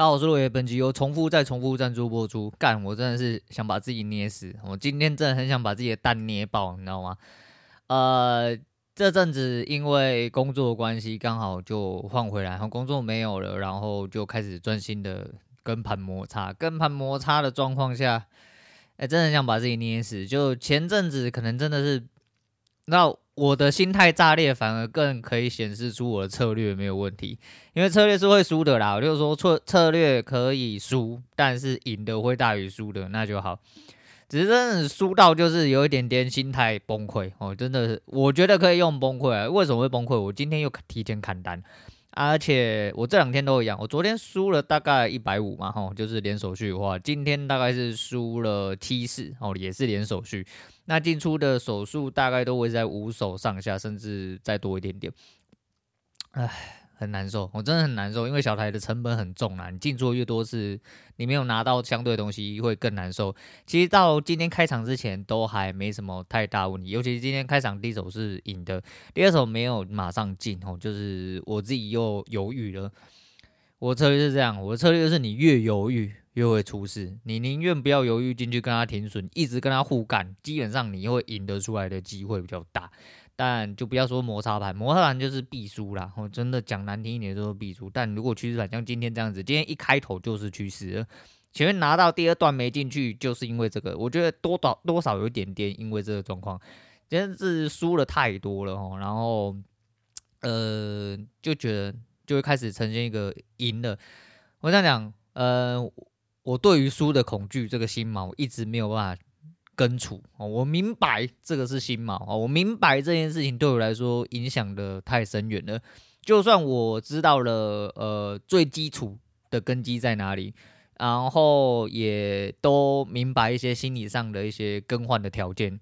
大家好，我是陆爷，本集由重复再重复赞助播出。干，我真的是想把自己捏死。我今天真的很想把自己的蛋捏爆，你知道吗？呃，这阵子因为工作关系，刚好就换回来，然后工作没有了，然后就开始专心的跟盘摩擦。跟盘摩擦的状况下，哎，真的很想把自己捏死。就前阵子可能真的是，那。我的心态炸裂，反而更可以显示出我的策略没有问题，因为策略是会输的啦。我就是说，策策略可以输，但是赢的会大于输的，那就好。只是真的输到就是有一点点心态崩溃哦，真的是，我觉得可以用崩溃。为什么会崩溃？我今天又提前砍单。而且我这两天都一样，我昨天输了大概一百五嘛，吼，就是连手续的话，今天大概是输了七四，哦，也是连手续。那进出的手数大概都会在五手上下，甚至再多一点点。唉。很难受，我真的很难受，因为小台的成本很重啊。你进出越多次，你没有拿到相对的东西，会更难受。其实到今天开场之前都还没什么太大问题，尤其是今天开场第一手是赢的，第二手没有马上进哦，就是我自己又犹豫了。我的策略是这样，我的策略就是你越犹豫越会出事，你宁愿不要犹豫进去跟他停损，一直跟他互干，基本上你会赢得出来的机会比较大。但就不要说摩擦盘，摩擦盘就是必输啦。我真的讲难听一点就是必输。但如果趋势盘像今天这样子，今天一开头就是趋势，前面拿到第二段没进去，就是因为这个。我觉得多少多少有一点点，因为这个状况，真是输了太多了哦。然后呃，就觉得就会开始呈现一个赢了。我这样讲，呃，我对于输的恐惧这个心毛一直没有办法。根除哦，我明白这个是心毛哦，我明白这件事情对我来说影响的太深远了。就算我知道了，呃，最基础的根基在哪里，然后也都明白一些心理上的一些更换的条件，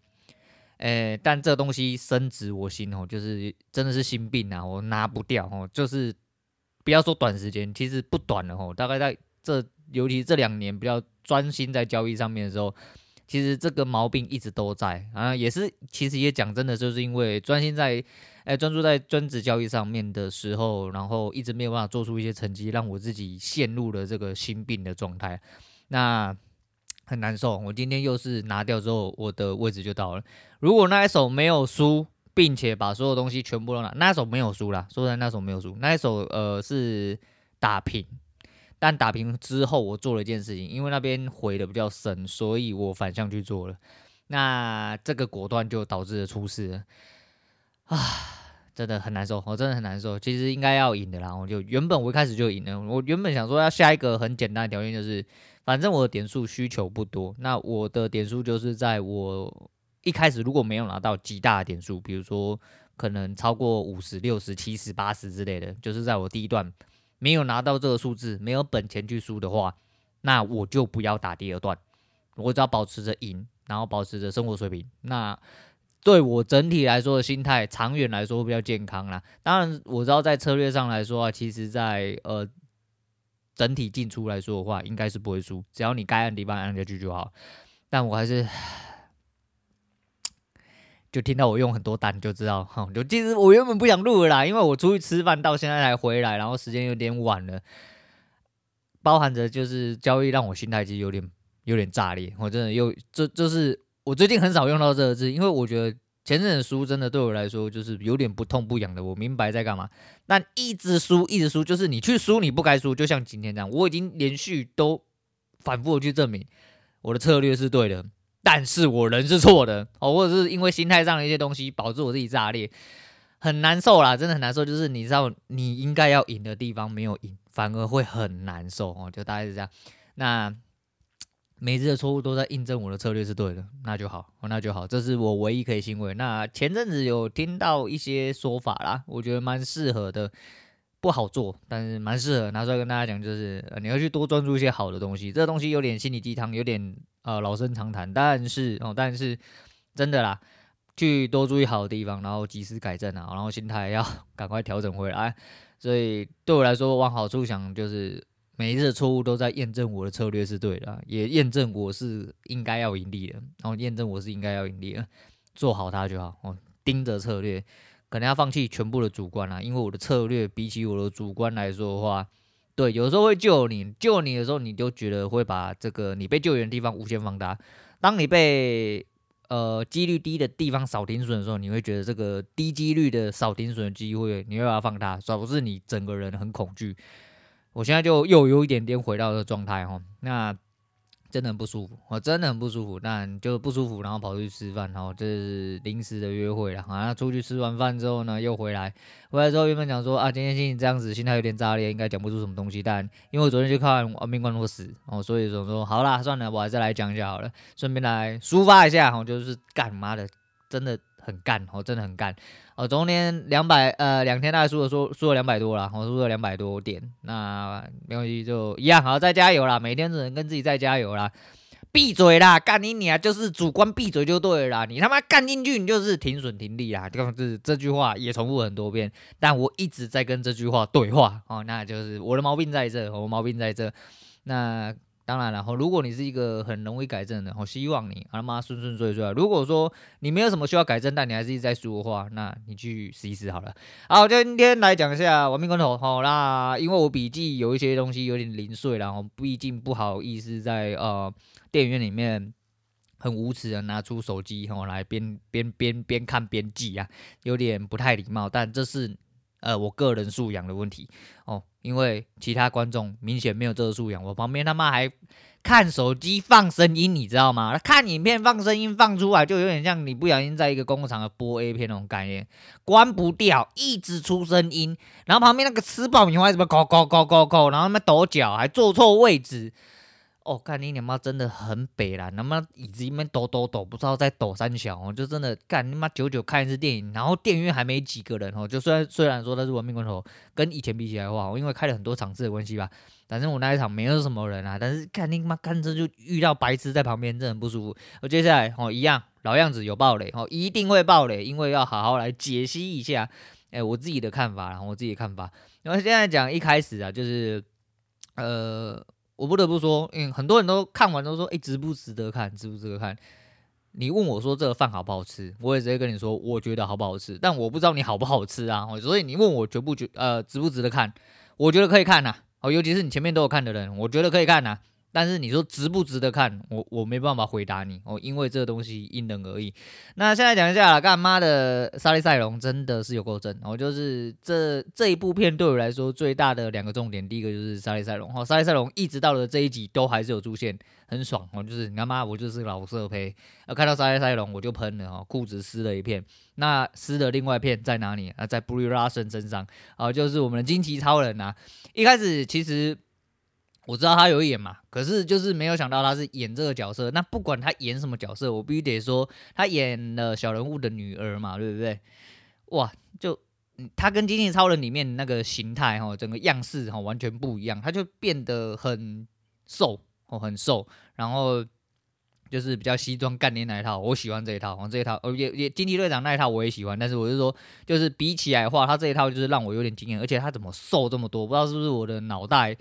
诶，但这东西深植我心哦，就是真的是心病啊，我拿不掉哦，就是不要说短时间，其实不短了哦，大概在这，尤其这两年比较专心在交易上面的时候。其实这个毛病一直都在啊，也是其实也讲真的，就是因为专心在，哎，专注在专职交易上面的时候，然后一直没有办法做出一些成绩，让我自己陷入了这个心病的状态，那很难受。我今天又是拿掉之后，我的位置就到了。如果那一手没有输，并且把所有东西全部都拿，那一手没有输啦，说实在，那一手没有输，那一手呃是打平。但打平之后，我做了一件事情，因为那边回的比较深，所以我反向去做了。那这个果断就导致了出事了啊，真的很难受，我真的很难受。其实应该要赢的啦，我就原本我一开始就赢了。我原本想说要下一个很简单的条件，就是反正我的点数需求不多。那我的点数就是在我一开始如果没有拿到极大的点数，比如说可能超过五十、六十、七十、八十之类的，就是在我第一段。没有拿到这个数字，没有本钱去输的话，那我就不要打第二段，我只要保持着赢，然后保持着生活水平，那对我整体来说的心态，长远来说会比较健康啦。当然，我知道在策略上来说啊，其实在呃整体进出来说的话，应该是不会输，只要你该按地方按下去就好。但我还是。就听到我用很多单，就知道哈。就其实我原本不想录了啦，因为我出去吃饭到现在才回来，然后时间有点晚了，包含着就是交易让我心态其实有点有点炸裂。我真的又这就是我最近很少用到这个字，因为我觉得前阵子输真的对我来说就是有点不痛不痒的。我明白在干嘛，但一直输一直输，就是你去输你不该输，就像今天这样，我已经连续都反复的去证明我的策略是对的。但是我人是错的哦，或者是因为心态上的一些东西导致我自己炸裂，很难受啦，真的很难受。就是你知道你应该要赢的地方没有赢，反而会很难受哦，就大概是这样。那每次的错误都在印证我的策略是对的，那就好，那就好，这是我唯一可以欣慰。那前阵子有听到一些说法啦，我觉得蛮适合的。不好做，但是蛮适合拿出来跟大家讲，就是，你要去多专注一些好的东西。这个东西有点心灵鸡汤，有点呃老生常谈，但是哦，但是真的啦，去多注意好的地方，然后及时改正啊，然后心态要赶快调整回来。所以对我来说，往好处想，就是每一次的错误都在验证我的策略是对的，也验证我是应该要盈利的，然后验证我是应该要盈利的，做好它就好。哦，盯着策略。可能要放弃全部的主观啦，因为我的策略比起我的主观来说的话，对，有时候会救你，救你的时候，你就觉得会把这个你被救援的地方无限放大。当你被呃几率低的地方少停损的时候，你会觉得这个低几率的少停损的机会，你会把它放大，导致你整个人很恐惧。我现在就又有一点点回到这个状态哈，那。真的很不舒服，我真的很不舒服，但就不舒服，然后跑出去吃饭，然后这是临时的约会了，好像出去吃完饭之后呢，又回来，回来之后原本讲说啊，今天心情这样子，心态有点炸裂，应该讲不出什么东西，但因为我昨天去看《亡命关头死》，哦，所以总说好啦，算了，我还是来讲一下好了，顺便来抒发一下，哦，就是干嘛的，真的。很干哦，真的很干哦。昨天两百呃两天大概输了输输了两百多了，我输了两百多点，那没关系，就一样，好再加油啦。每天只能跟自己再加油啦。闭嘴啦，干你你啊，就是主观闭嘴就对了。你他妈干进去，你就是停损停利啦。就是这句话也重复很多遍，但我一直在跟这句话对话哦。那就是我的毛病在这，我毛病在这。那。当然了，后，如果你是一个很容易改正的，我希望你他妈顺顺遂遂。如果说你没有什么需要改正，但你还是一直在输的话，那你去试一试好了。好，今天来讲一下亡命关头。好，那因为我笔记有一些东西有点零碎，然后毕竟不好意思在呃电影院里面很无耻的拿出手机吼来边边边边看边记啊，有点不太礼貌。但这是呃我个人素养的问题哦。因为其他观众明显没有这个素养，我旁边他妈还看手机放声音，你知道吗？看影片放声音放出来，就有点像你不小心在一个公共场合播 A 片那种概念，关不掉，一直出声音，然后旁边那个吃爆米花什么抠抠抠抠抠，然后他妈抖脚，还坐错位置。哦，干你娘妈真的很北啦！他妈椅子一边抖抖抖，不知道在抖三小，哦就真的干你妈久久看一次电影，然后电影院还没几个人哦，就虽然虽然说他是文明关头，跟以前比起来的话，因为开了很多场次的关系吧，反正我那一场没有什么人啊，但是干你妈干这就遇到白痴在旁边，真的很不舒服。我接下来哦一样老样子有爆雷哦，一定会爆雷，因为要好好来解析一下，哎，我自己的看法，然后我自己的看法。然后现在讲一开始啊，就是呃。我不得不说，嗯，很多人都看完都说，诶，值不值得看，值不值得看？你问我说这个饭好不好吃，我也直接跟你说，我觉得好不好吃，但我不知道你好不好吃啊，所以你问我觉不觉，呃，值不值得看？我觉得可以看呐，哦，尤其是你前面都有看的人，我觉得可以看呐。但是你说值不值得看，我我没办法回答你哦，因为这个东西因人而异。那现在讲一下，干妈的莎莉赛龙真的是有够真哦，就是这这一部片对我来说最大的两个重点，第一个就是莎莉赛龙哦，莎莉赛龙一直到了这一集都还是有出现，很爽哦，就是你他妈我就是老色胚，啊看到莎莉赛龙我就喷了哦，裤子湿了一片，那湿的另外一片在哪里啊？在 britain 身上啊，就是我们的惊奇超人啊，一开始其实。我知道他有演嘛，可是就是没有想到他是演这个角色。那不管他演什么角色，我必须得说，他演了小人物的女儿嘛，对不对？哇，就他跟《惊奇超人》里面那个形态哈，整个样式哈完全不一样，他就变得很瘦哦，很瘦，然后就是比较西装干练那一套，我喜欢这一套，这一套哦也也惊奇队长那一套我也喜欢，但是我是说，就是比起来的话，他这一套就是让我有点惊艳，而且他怎么瘦这么多？不知道是不是我的脑袋。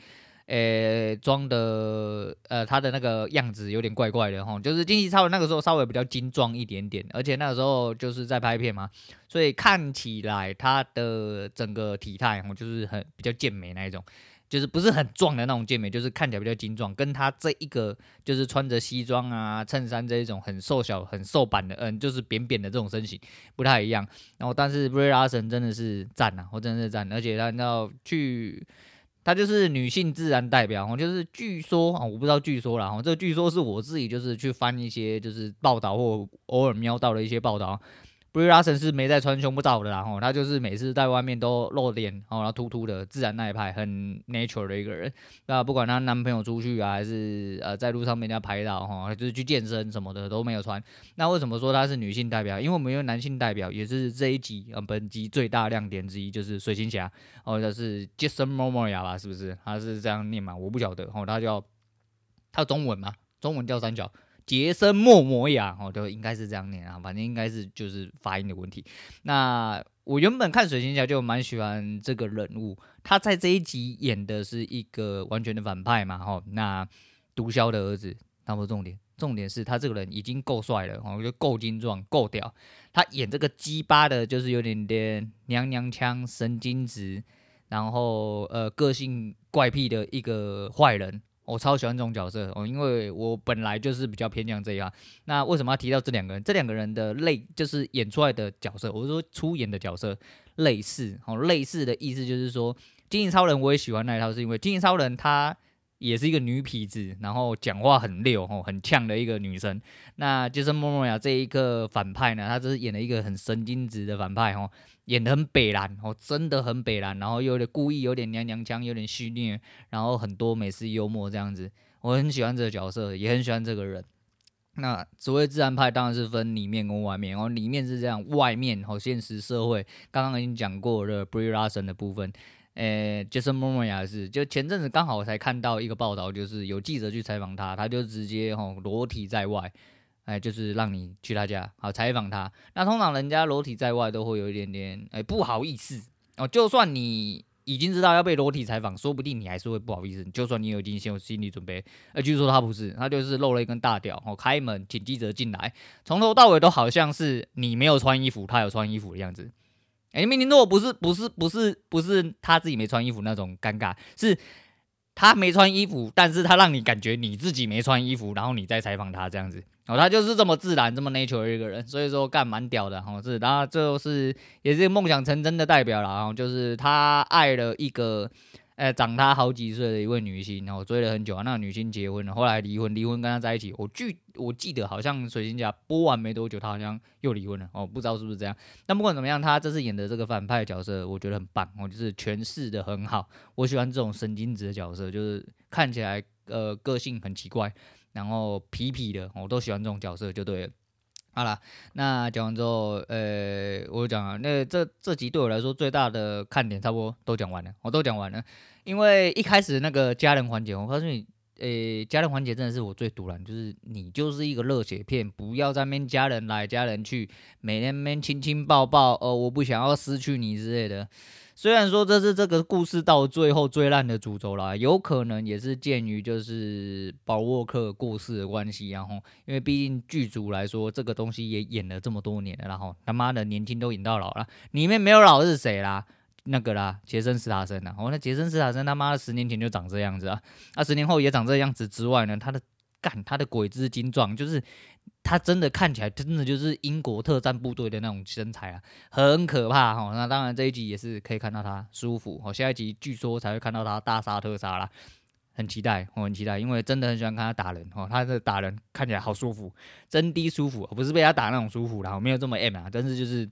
诶，装的呃，他的那个样子有点怪怪的哈，就是惊奇超人那个时候稍微比较精壮一点点，而且那个时候就是在拍片嘛，所以看起来他的整个体态哦，就是很比较健美那一种，就是不是很壮的那种健美，就是看起来比较精壮，跟他这一个就是穿着西装啊、衬衫这一种很瘦小、很瘦版的，嗯，就是扁扁的这种身形不太一样。然后，但是 Brie Larson 真的是赞呐，我真的是赞，而且他要去。她就是女性自然代表，就是据说啊，我不知道据说啦，哈，这个据说是我自己就是去翻一些就是报道或偶尔瞄到的一些报道。Brie Larson 是没在穿胸部照的啦，吼，他就是每次在外面都露脸，然后秃秃的，自然那一派，很 natural 的一个人。那不管她男朋友出去啊，还是呃在路上被人家拍到，哈，就是去健身什么的都没有穿。那为什么说她是女性代表？因为我们有男性代表，也是这一集呃本集最大亮点之一，就是水行侠，或者是 Jason Momoa 吧，是不是？他是这样念嘛？我不晓得，吼，他叫他中文嘛？中文叫三角。杰森·莫摩亚哦，就应该是这样念啊，反正应该是就是发音的问题。那我原本看水行侠就蛮喜欢这个人物，他在这一集演的是一个完全的反派嘛，哈。那毒枭的儿子，那不重点，重点是他这个人已经够帅了，我觉得够精壮，够屌。他演这个鸡巴的，就是有点点娘娘腔、神经质。然后呃个性怪癖的一个坏人。我超喜欢这种角色哦，因为我本来就是比较偏向这样。那为什么要提到这两个人？这两个人的类就是演出来的角色，我是说出演的角色类似哦，类似的意思就是说，金银超人我也喜欢那一套，是因为金银超人他也是一个女痞子，然后讲话很溜哦，很呛的一个女生。那就是莫莫亚这一个反派呢，她就是演了一个很神经质的反派哦。演得很北蓝哦，真的很北蓝，然后又有点故意，有点娘娘腔，有点戏谑，然后很多美式幽默这样子，我很喜欢这个角色，也很喜欢这个人。那所谓自然派当然是分里面跟外面，哦，里面是这样，外面好现实社会，刚刚已经讲过了 Brie Larson 的部分，诶，Jason Momoa 是，就前阵子刚好我才看到一个报道，就是有记者去采访他，他就直接吼裸体在外。哎，就是让你去他家，好采访他。那通常人家裸体在外都会有一点点哎不好意思哦。就算你已经知道要被裸体采访，说不定你还是会不好意思。就算你有已经先有心理准备，呃，据说他不是，他就是露了一根大屌，哦，开门请记者进来，从头到尾都好像是你没有穿衣服，他有穿衣服的样子。诶，明明如果不是不是不是不是他自己没穿衣服那种尴尬，是。他没穿衣服，但是他让你感觉你自己没穿衣服，然后你再采访他这样子，哦，他就是这么自然、这么 natural 的一个人，所以说干蛮屌的，哦，是，然后就是也是梦想成真的代表了，然后就是他爱了一个。呃，长他好几岁的一位女星，然后追了很久啊。那个女星结婚了，后来离婚，离婚跟他在一起。我记我记得好像水行侠播完没多久，他好像又离婚了哦，不知道是不是这样。但不管怎么样，他这次演的这个反派角色，我觉得很棒哦，就是诠释的很好。我喜欢这种神经质的角色，就是看起来呃个性很奇怪，然后痞痞的，我都喜欢这种角色，就对了。好了，那讲完之后，呃，我讲啊，那这这集对我来说最大的看点差不多都讲完了，我都讲完了。因为一开始那个家人环节，我告诉你，呃，家人环节真的是我最毒辣，就是你就是一个热血片，不要在面家人来家人去，每天面亲亲抱抱，哦，我不想要失去你之类的。虽然说这是这个故事到最后最烂的主轴啦，有可能也是鉴于就是保沃克过世的关系，然后因为毕竟剧组来说这个东西也演了这么多年了，然后他妈的年轻都演到老了，里面没有老是谁啦？那个啦，杰森·斯塔森呐，哦，那杰森·斯塔森他妈的十年前就长这样子啊，那十年后也长这样子之外呢，他的干他的鬼之精壮就是。他真的看起来真的就是英国特战部队的那种身材啊，很可怕哈。那当然这一集也是可以看到他舒服哦，下一集据说才会看到他大杀特杀啦，很期待，我很期待，因为真的很喜欢看他打人哦，他的打人看起来好舒服，真的舒服，不是被他打那种舒服啦，我没有这么 M 啊，但是就是。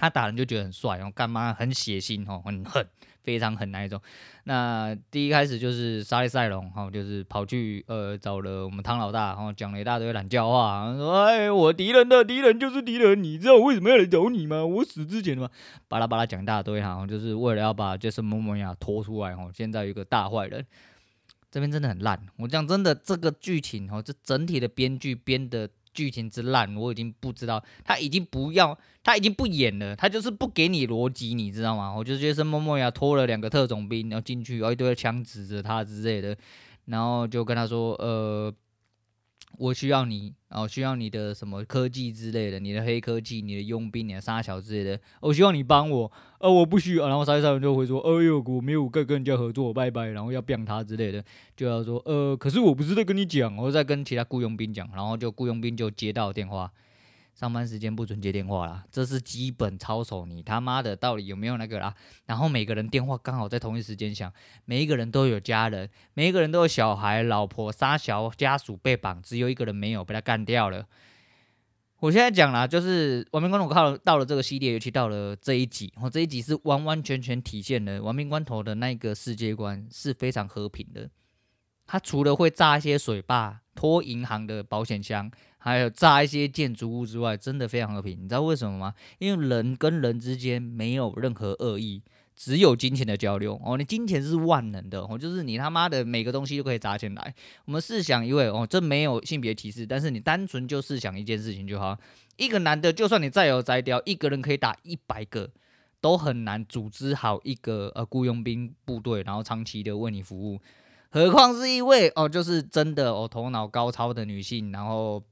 他打人就觉得很帅，然后干嘛很血腥哦，很狠，非常狠那一种。那第一开始就是沙利塞隆哈，就是跑去呃找了我们汤老大，然后讲了一大堆懒叫话，说哎，我敌人的敌人就是敌人，你知道为什么要来找你吗？我死之前嘛，巴拉巴拉讲一大堆哈，就是为了要把杰森·莫莫亚拖出来哈。现在有一个大坏人，这边真的很烂。我讲真的，这个剧情哦，这整体的编剧编的。剧情之烂，我已经不知道，他已经不要，他已经不演了，他就是不给你逻辑，你知道吗？我就觉得是默默呀拖了两个特种兵，然后进去，然后一堆枪指着他之类的，然后就跟他说，呃。我需要你，哦，需要你的什么科技之类的，你的黑科技，你的佣兵，你的杀小之类的。我希望你帮我，呃，我不需要。然后沙利塞人就会说，哎呦，我没有跟跟人家合作，拜拜。然后要变他之类的，就要说，呃，可是我不是在跟你讲，我在跟其他雇佣兵讲。然后就雇佣兵就接到电话。上班时间不准接电话啦，这是基本操守。你他妈的到底有没有那个啦？然后每个人电话刚好在同一时间响，每一个人都有家人，每一个人都有小孩、老婆、杀小家属被绑，只有一个人没有被他干掉了。我现在讲啦，就是《亡命关头》靠到了这个系列，尤其到了这一集，我这一集是完完全全体现了《亡命关头》的那个世界观是非常和平的。他除了会炸一些水坝、拖银行的保险箱。还有炸一些建筑物之外，真的非常和平。你知道为什么吗？因为人跟人之间没有任何恶意，只有金钱的交流。哦，你金钱是万能的，哦，就是你他妈的每个东西都可以砸钱来。我们试想一位，哦，这没有性别歧视，但是你单纯就试想一件事情就好。一个男的，就算你再有摘雕，一个人可以打一百个，都很难组织好一个呃雇佣兵部队，然后长期的为你服务。何况是一位哦，就是真的哦，头脑高超的女性，然后。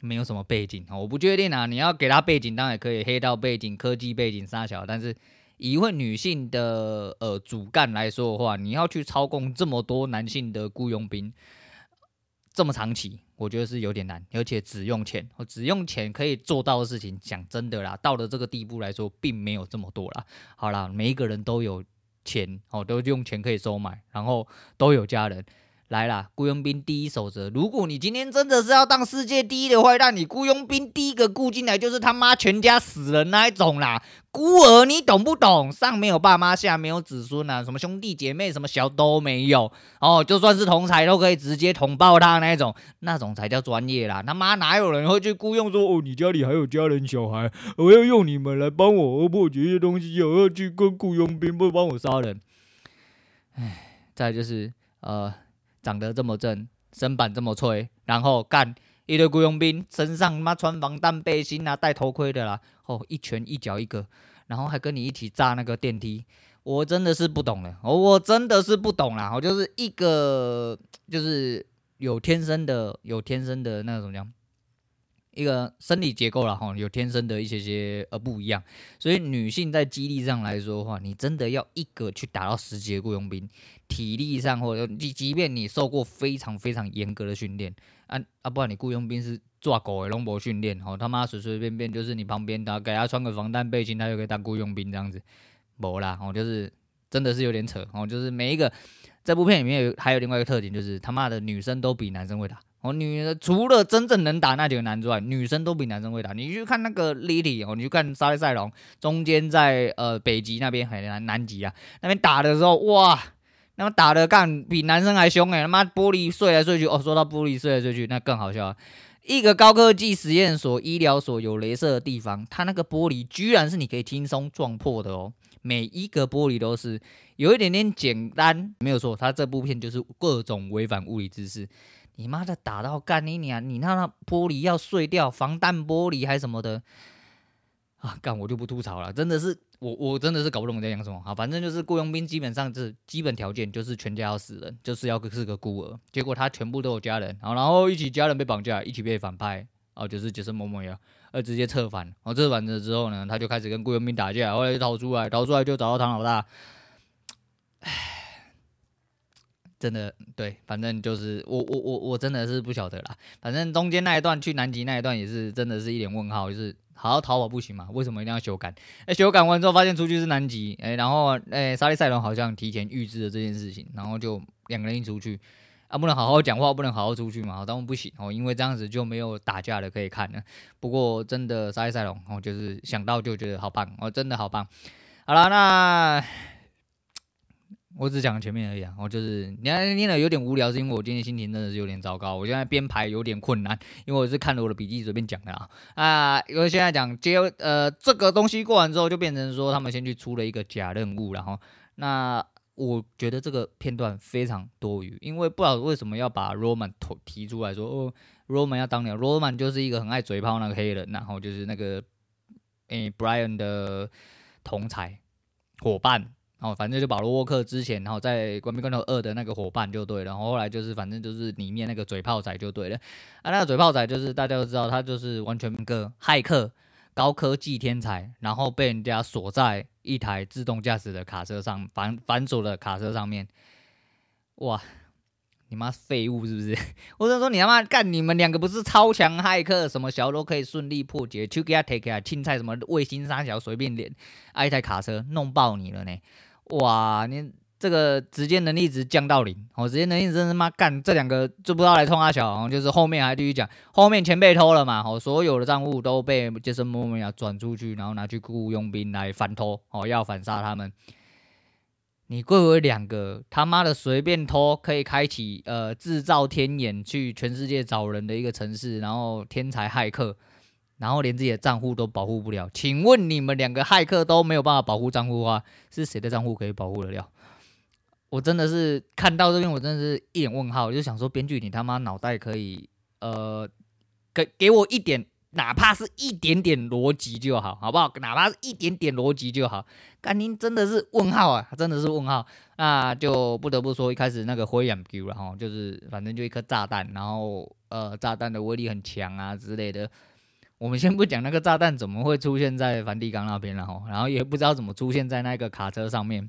没有什么背景，我不确定啊。你要给他背景，当然可以，黑道背景、科技背景、杀小，但是以一位女性的呃主干来说的话，你要去操控这么多男性的雇佣兵，这么长期，我觉得是有点难，而且只用钱，只用钱可以做到的事情，讲真的啦，到了这个地步来说，并没有这么多啦。好啦，每一个人都有钱哦，都用钱可以收买，然后都有家人。来啦，雇佣兵第一守则。如果你今天真的是要当世界第一的坏蛋，你雇佣兵第一个雇进来就是他妈全家死人那一种啦。孤儿你懂不懂？上没有爸妈，下没有子孙啊，什么兄弟姐妹，什么小都没有哦。就算是同侪都可以直接捅爆他那一种，那种才叫专业啦。他妈哪有人会去雇佣说哦，你家里还有家人小孩，我要用你们来帮我破解一些东西，我要去跟雇佣兵不帮我杀人。唉，再就是呃。长得这么正，身板这么脆，然后干一堆雇佣兵，身上妈穿防弹背心啊，戴头盔的啦，哦，一拳一脚一个，然后还跟你一起炸那个电梯，我真的是不懂了，哦，我真的是不懂啦，我就是一个就是有天生的，有天生的那种讲。一个生理结构了哈，有天生的一些些呃不一样，所以女性在肌力上来说的话，你真的要一个去打到十级的雇佣兵，体力上或者即即便你受过非常非常严格的训练，啊啊，不然你雇佣兵是抓狗的龙博训练，哦他妈随随便便就是你旁边他给他穿个防弹背心，他就可以当雇佣兵这样子，没啦，哦就是真的是有点扯哦，就是每一个这部片里面有还有另外一个特点，就是他妈的女生都比男生会打。哦，女的除了真正能打那几个男之外，女生都比男生会打。你去看那个 Lily 哦，你去看莎莉赛龙，中间在呃北极那边还南南极啊，那边打的时候，哇，那么打的干比男生还凶哎，他妈玻璃碎来碎去哦，说到玻璃碎来碎去，那更好笑啊。一个高科技实验所、医疗所有镭射的地方，它那个玻璃居然是你可以轻松撞破的哦，每一个玻璃都是有一点点简单，没有错，它这部片就是各种违反物理知识。你妈的打到干你娘！你那那玻璃要碎掉，防弹玻璃还什么的啊？干我就不吐槽了，真的是我我真的是搞不懂你在讲什么。好，反正就是雇佣兵基本上是基本条件就是全家要死人，就是要是个孤儿。结果他全部都有家人，然后然后一起家人被绑架，一起被反派，哦，就是就是某某呀，呃，直接策反。然后策反了之后呢，他就开始跟雇佣兵打架，后来就逃出来，逃出来就找到唐老大。唉。真的对，反正就是我我我我真的是不晓得啦。反正中间那一段去南极那一段也是真的是一脸问号，就是好好逃跑不行嘛？为什么一定要修改？哎，修改完之后发现出去是南极，哎，然后哎，沙利赛隆好像提前预知了这件事情，然后就两个人一出去啊，不能好好讲话，不能好好出去嘛？当然不行哦，因为这样子就没有打架的可以看了。不过真的莎莉赛隆哦，就是想到就觉得好棒哦，真的好棒。好了，那。我只讲前面而已啊，我就是你看念的有点无聊，是因为我今天心情真的是有点糟糕，我现在编排有点困难，因为我是看了我的笔记随便讲的啊啊，因为现在讲接呃这个东西过完之后，就变成说他们先去出了一个假任务，然后那我觉得这个片段非常多余，因为不知道为什么要把 Roman 提出来说哦，Roman 要当了，Roman 就是一个很爱嘴炮那个黑人，然后就是那个诶、Brian 的同才伙伴。哦，反正就保罗沃克之前，然后在《关闭关头二》的那个伙伴就对，然后后来就是反正就是里面那个嘴炮仔就对了。啊，那个嘴炮仔就是大家都知道，他就是完全个骇客、高科技天才，然后被人家锁在一台自动驾驶的卡车上，反反锁的卡车上面。哇，你妈废物是不是？我就说你他妈干，你们两个不是超强骇客，什么小都可以顺利破解，去给他 take 啊，青菜什么卫星三小随便连，啊一台卡车弄爆你了呢？哇，你这个直接能力值降到零，哦，直接能力值真他妈干这两个就不知道来冲阿小，就是后面还继续讲，后面钱被偷了嘛，哦，所有的账户都被杰森·莫莫亚转出去，然后拿去雇佣兵来反偷，哦，要反杀他们。你贵为两个他妈的随便偷可以开启呃制造天眼去全世界找人的一个城市，然后天才骇客。然后连自己的账户都保护不了，请问你们两个骇客都没有办法保护账户的话，是谁的账户可以保护得了？我真的是看到这边，我真的是一脸问号，我就想说，编剧你他妈脑袋可以呃给给我一点，哪怕是一点点逻辑就好，好不好？哪怕是一点点逻辑就好。干您真的是问号啊，真的是问号。那就不得不说，一开始那个灰眼 Q 了哈，就是反正就一颗炸弹，然后呃炸弹的威力很强啊之类的。我们先不讲那个炸弹怎么会出现在梵蒂冈那边了哈，然后也不知道怎么出现在那个卡车上面。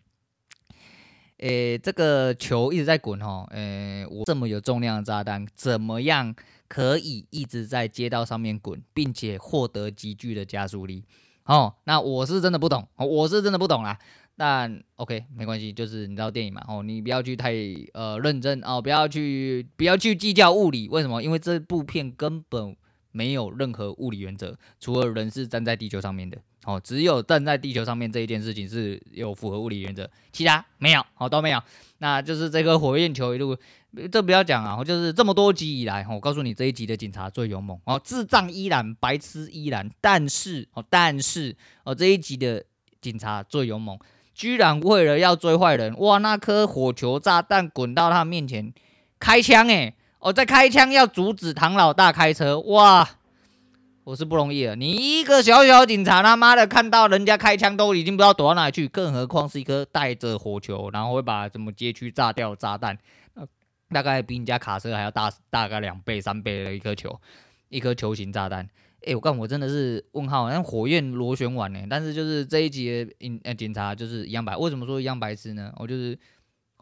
诶，这个球一直在滚吼，诶，我这么有重量的炸弹，怎么样可以一直在街道上面滚，并且获得极具的加速力？哦，那我是真的不懂，我是真的不懂啦。但 OK，没关系，就是你知道电影嘛，哦，你不要去太呃认真哦，不要去不要去计较物理，为什么？因为这部片根本没有任何物理原则，除了人是站在地球上面的。哦，只有站在地球上面这一件事情是有符合物理原则，其他没有，哦都没有。那就是这个火焰球一路，这不要讲啊，就是这么多集以来，我告诉你这一集的警察最勇猛哦，智障依然，白痴依然，但是哦，但是哦这一集的警察最勇猛，居然为了要追坏人，哇，那颗火球炸弹滚到他面前，开枪诶，哦在开枪要阻止唐老大开车，哇！我是不容易啊，你一个小小警察，他妈的看到人家开枪都已经不知道躲到哪里去，更何况是一颗带着火球，然后会把什么街区炸掉炸弹，大概比你家卡车还要大大概两倍三倍的一颗球，一颗球形炸弹。哎、我看我真的是问号，像火焰螺旋丸呢。但是就是这一集的警呃警察就是一样白，为什么说一样白痴呢？我就是。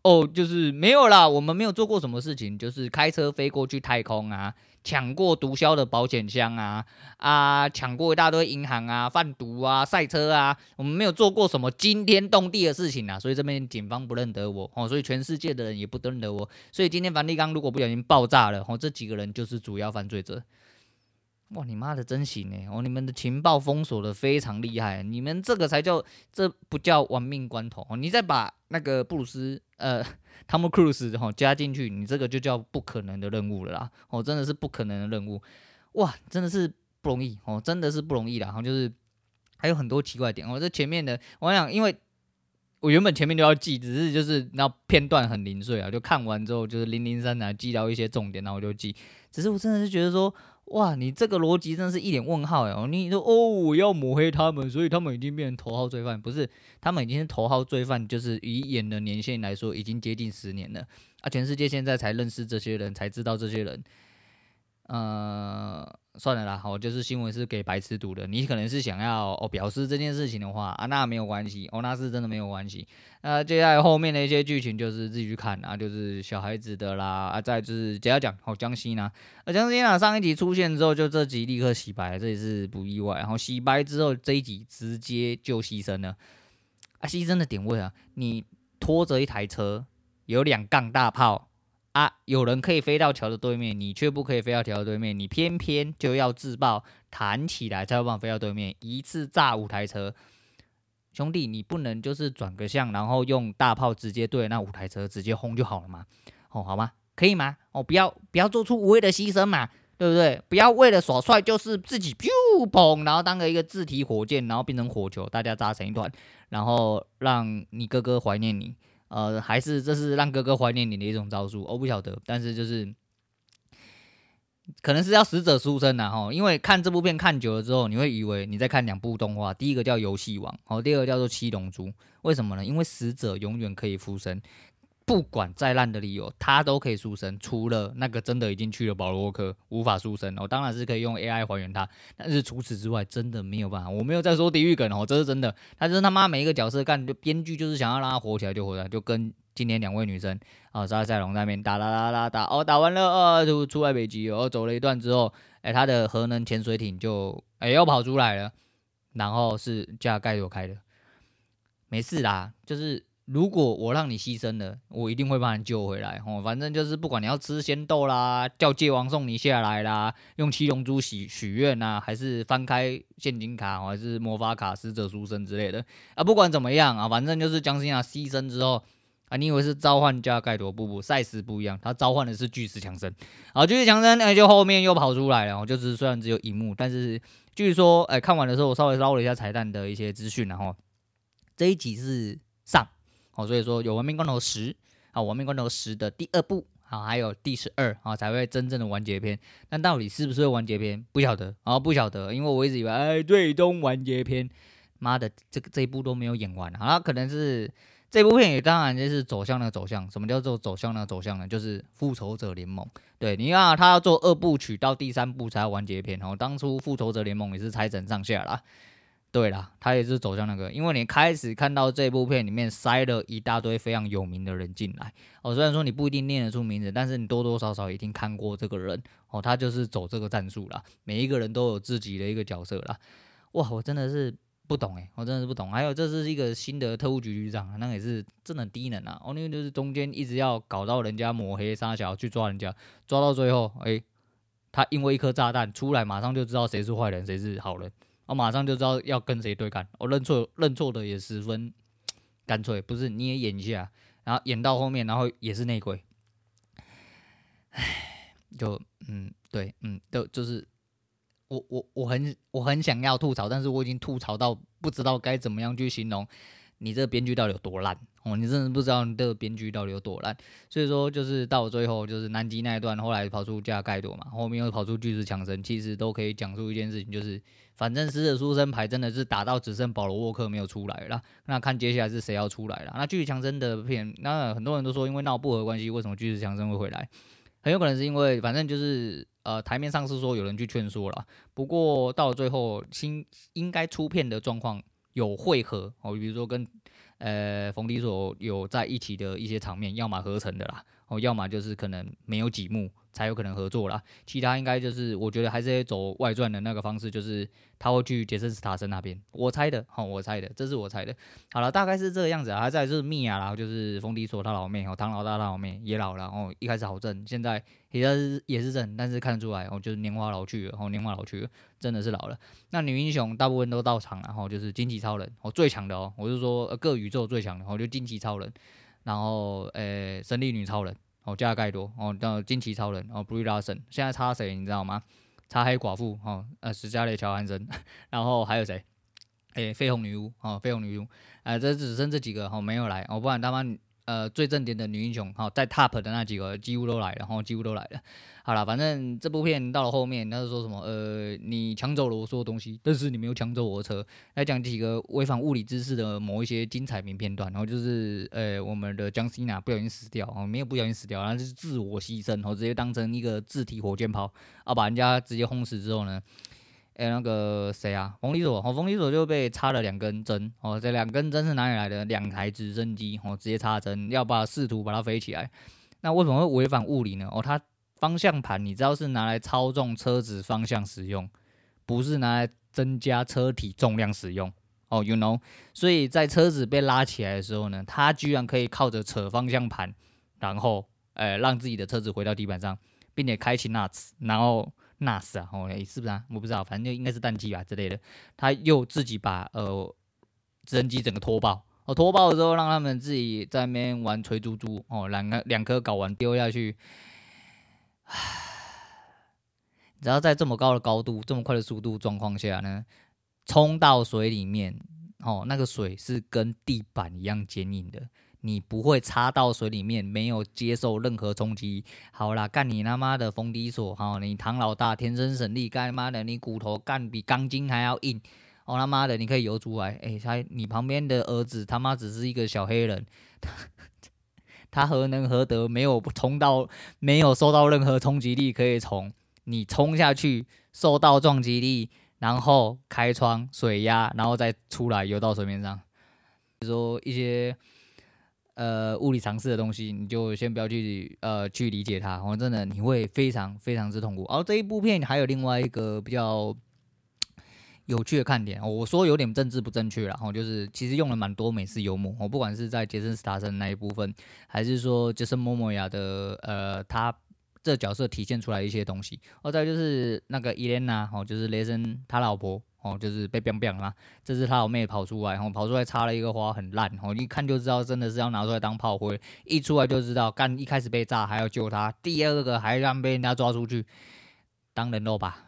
哦，就是没有啦，我们没有做过什么事情，就是开车飞过去太空啊，抢过毒枭的保险箱啊，啊，抢过一大堆银行啊，贩毒啊，赛车啊，我们没有做过什么惊天动地的事情啊，所以这边警方不认得我哦，所以全世界的人也不认得我，所以今天梵蒂冈如果不小心爆炸了哦，这几个人就是主要犯罪者。哇，你妈的真行哎！哦，你们的情报封锁的非常厉害，你们这个才叫，这不叫玩命关头哦。你再把那个布鲁斯呃 汤姆克鲁斯哈加进去，你这个就叫不可能的任务了啦。哦，真的是不可能的任务。哇，真的是不容易哦，真的是不容易啦。然后就是还有很多奇怪点哦，这前面的我想，因为我原本前面都要记，只是就是那片段很零碎啊，就看完之后就是零零散散记到一些重点，然后我就记。只是我真的是觉得说。哇，你这个逻辑真的是一脸问号哎！你说哦，我要抹黑他们，所以他们已经变成头号罪犯，不是？他们已经是头号罪犯，就是以演的年限来说，已经接近十年了啊！全世界现在才认识这些人，才知道这些人，呃。算了啦，好，就是新闻是给白痴读的。你可能是想要哦表示这件事情的话啊，那没有关系哦，那是真的没有关系。那接下来后面的一些剧情就是自己去看啊，就是小孩子的啦啊，再就是接着讲哦，江西呢，啊江西呢上一集出现之后，就这集立刻洗白，这也是不意外。然后洗白之后，这一集直接就牺牲了啊，牺牲的点位啊，你拖着一台车，有两杠大炮。啊！有人可以飞到桥的对面，你却不可以飞到桥的对面，你偏偏就要自爆弹起来才有办法飞到对面，一次炸五台车。兄弟，你不能就是转个向，然后用大炮直接对那五台车直接轰就好了嘛？哦，好吗？可以吗？哦，不要不要做出无谓的牺牲嘛，对不对？不要为了耍帅就是自己噗砰，然后当个一个自体火箭，然后变成火球，大家炸成一团，然后让你哥哥怀念你。呃，还是这是让哥哥怀念你的一种招数，我不晓得，但是就是可能是要死者书生呐，哈，因为看这部片看久了之后，你会以为你在看两部动画，第一个叫《游戏王》，哦，第二个叫做《七龙珠》，为什么呢？因为死者永远可以复生。不管再烂的理由，他都可以赎身，除了那个真的已经去了保罗沃克无法赎身哦，当然是可以用 AI 还原他，但是除此之外真的没有办法。我没有在说地狱梗哦，这是真的。他就是他妈每一个角色干，就编剧就是想要让他活起来就活起来，就跟今天两位女生啊，沙塞隆在那边打打打打打哦，打完了哦，就出来北极哦，走了一段之后，哎，他的核能潜水艇就哎又跑出来了，然后是加盖罗开的，没事啦，就是。如果我让你牺牲了，我一定会把你救回来。哦，反正就是不管你要吃仙豆啦，叫界王送你下来啦，用七龙珠许许愿呐，还是翻开陷阱卡，还是魔法卡、死者书生之类的啊，不管怎么样啊，反正就是江心啊牺牲之后啊，你以为是召唤加盖多布布赛斯不一样，他召唤的是巨石强森。啊，巨石强森哎，就后面又跑出来了，就是虽然只有一幕，但是据说哎，看完的时候我稍微捞了一下彩蛋的一些资讯，然后这一集是上。哦，所以说有《玩命关头十》啊，《玩命关头十》的第二部啊，还有第十二啊，才会真正的完结篇。但到底是不是会完结篇，不晓得啊，不晓得，因为我一直以为，哎，最终完结篇，妈的，这个这一部都没有演完。好了，可能是这部片也当然就是走向那个走向，什么叫做走向那个走向呢？就是复仇者联盟。对，你看、啊、他要做二部曲，到第三部才要完结篇。哦，当初复仇者联盟也是拆成上下啦。对啦，他也是走向那个，因为你开始看到这部片里面塞了一大堆非常有名的人进来。哦，虽然说你不一定念得出名字，但是你多多少少已经看过这个人。哦，他就是走这个战术啦，每一个人都有自己的一个角色啦。哇，我真的是。不懂哎，我真的是不懂。还有，这是一个新的特务局局长，那也是真的低能啊！哦，那个就是中间一直要搞到人家抹黑杀小去抓人家，抓到最后，哎、他因为一颗炸弹出来，马上就知道谁是坏人，谁是好人，我马上就知道要跟谁对干。我认错，认错的也十分干脆，不是你也演一下，然后演到后面，然后也是内鬼。唉，就嗯，对，嗯，都就是。我我我很我很想要吐槽，但是我已经吐槽到不知道该怎么样去形容你这个编剧到底有多烂哦！你真的不知道你这个编剧到底有多烂。所以说，就是到最后，就是南极那一段，后来跑出加盖多嘛，后面又跑出巨石强森，其实都可以讲出一件事情，就是反正死者书生牌真的是打到只剩保罗沃克没有出来了。那看接下来是谁要出来了？那巨石强森的片，那很多人都说因为闹不和关系，为什么巨石强森会回来？很有可能是因为反正就是。呃，台面上是说有人去劝说了，不过到了最后，新应该出片的状况有会合哦，比如说跟呃冯迪所有在一起的一些场面，要么合成的啦，哦，要么就是可能没有几幕。才有可能合作啦，其他应该就是我觉得还是得走外传的那个方式，就是他会去杰森斯塔森那边，我猜的，好，我猜的，这是我猜的。好了，大概是这个样子啊。还在就是米娅啦，就是冯迪索他老妹哦，唐老大他老妹也老了哦，一开始好正，现在也是也是正，但是看得出来哦，就是年华老去了，哦，年华老去了，真的是老了。那女英雄大部分都到场了，然后就是惊奇超人哦，最强的哦，我是说各宇宙最强的哦，就惊奇超人，然后呃，神力女超人。哦，加盖多哦，叫惊奇超人哦，布利拉森，现在差谁你知道吗？差黑寡妇哦，呃，史嘉蕾乔安森，然后还有谁？诶，绯红女巫哦，绯红女巫，呃，这只剩这几个哦，没有来哦，不然他妈。呃，最正点的女英雄，好，在 top 的那几个几乎都来了，然后几乎都来了。好了，反正这部片到了后面，他是说什么？呃，你抢走了我所有东西，但是你没有抢走我的车。来讲几个违反物理知识的某一些精彩名片段，然后就是，呃，我们的江西娜不小心死掉，哦，没有不小心死掉，然后就是自我牺牲，然后直接当成一个自体火箭炮，啊，把人家直接轰死之后呢？哎、欸，那个谁啊，冯迪索，哦，冯迪索就被插了两根针，哦，这两根针是哪里来的？两台直升机，哦，直接插针，要把试图把它飞起来。那为什么会违反物理呢？哦，它方向盘你知道是拿来操纵车子方向使用，不是拿来增加车体重量使用。哦，you know，所以在车子被拉起来的时候呢，它居然可以靠着扯方向盘，然后，呃、让自己的车子回到地板上，并且开启 nuts，然后。那是啊，哦，是不是啊？我不知道，反正就应该是氮气吧之类的。他又自己把呃直升机整个拖爆，哦，拖爆了之后让他们自己在那边玩锤珠珠，哦，两个两颗搞完丢下去。唉，只要在这么高的高度、这么快的速度状况下呢，冲到水里面，哦，那个水是跟地板一样坚硬的。你不会插到水里面，没有接受任何冲击。好啦，干你他妈的冯迪索，好，你唐老大天生神力，干他妈的你骨头干比钢筋还要硬，哦他妈的你可以游出来。哎、他你旁边的儿子他妈只是一个小黑人，他 他何能何德没有冲到，没有受到任何冲击力可以冲？你冲下去受到撞击力，然后开窗水压，然后再出来游到水面上，比如说一些。呃，物理常识的东西，你就先不要去呃去理解它，我真的你会非常非常之痛苦。然后这一部片还有另外一个比较有趣的看点，我说有点政治不正确，然后就是其实用了蛮多美式幽默，我不管是在杰森斯塔森那一部分，还是说杰森莫莫亚的呃他这角色体现出来一些东西，哦，再就是那个伊莲娜，哦，就是雷森他老婆。哦，就是被变变了嘛，这是他老妹跑出来，然后跑出来插了一个花，很烂，哦，一看就知道真的是要拿出来当炮灰，一出来就知道，干一开始被炸还要救他，第二个还让被人家抓出去当人肉吧，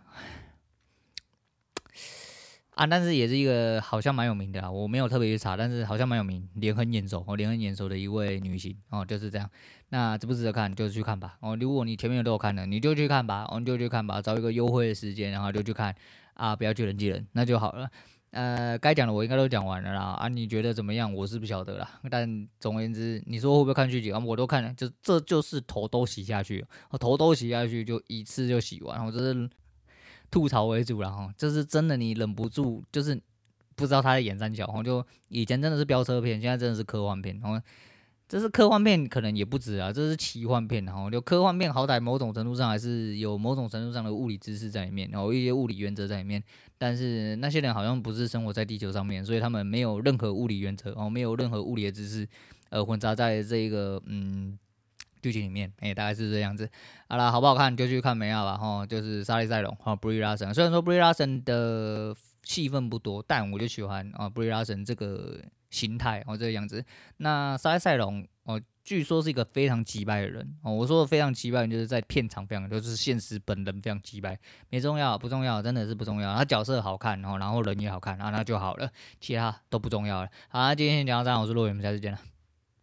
啊，但是也是一个好像蛮有名的啦，我没有特别去查，但是好像蛮有名，脸很眼熟，哦，脸很眼熟的一位女星，哦，就是这样，那值不值得看就去看吧，哦，如果你前面都有看的，你就去看吧，哦，你就去看吧，找一个优惠的时间，然后就去看。啊，不要去人挤人，那就好了。呃，该讲的我应该都讲完了啦。啊，你觉得怎么样？我是不晓得啦。但总而言之，你说会不会看续集啊？我都看了，就这就是头都洗下去，头都洗下去就一次就洗完，我这是吐槽为主了哈。这是真的，你忍不住，就是不知道他在演三小，然后就以前真的是飙车片，现在真的是科幻片，然后。这是科幻片，可能也不止啊，这是奇幻片，然后就科幻片，好歹某种程度上还是有某种程度上的物理知识在里面，然后一些物理原则在里面。但是那些人好像不是生活在地球上面，所以他们没有任何物理原则，哦，没有任何物理的知识，呃，混杂在这一个嗯剧情里面，哎，大概是这样子。好啦，好不好看就去看梅亚吧，哈，就是莎莉赛隆哈，Brie Larson。虽然说 Brie Larson 的戏份不多，但我就喜欢啊，Brie Larson 这个。形态哦，这个样子。那莎莉赛隆哦，据说是一个非常奇怪的人哦。我说的非常机掰，就是在片场非常，就是现实本人非常奇怪。没重要，不重要，真的是不重要。他角色好看哦，然后人也好看啊，那就好了，其他都不重要了。好，今天先讲到这，我是洛伟，我们下次见了。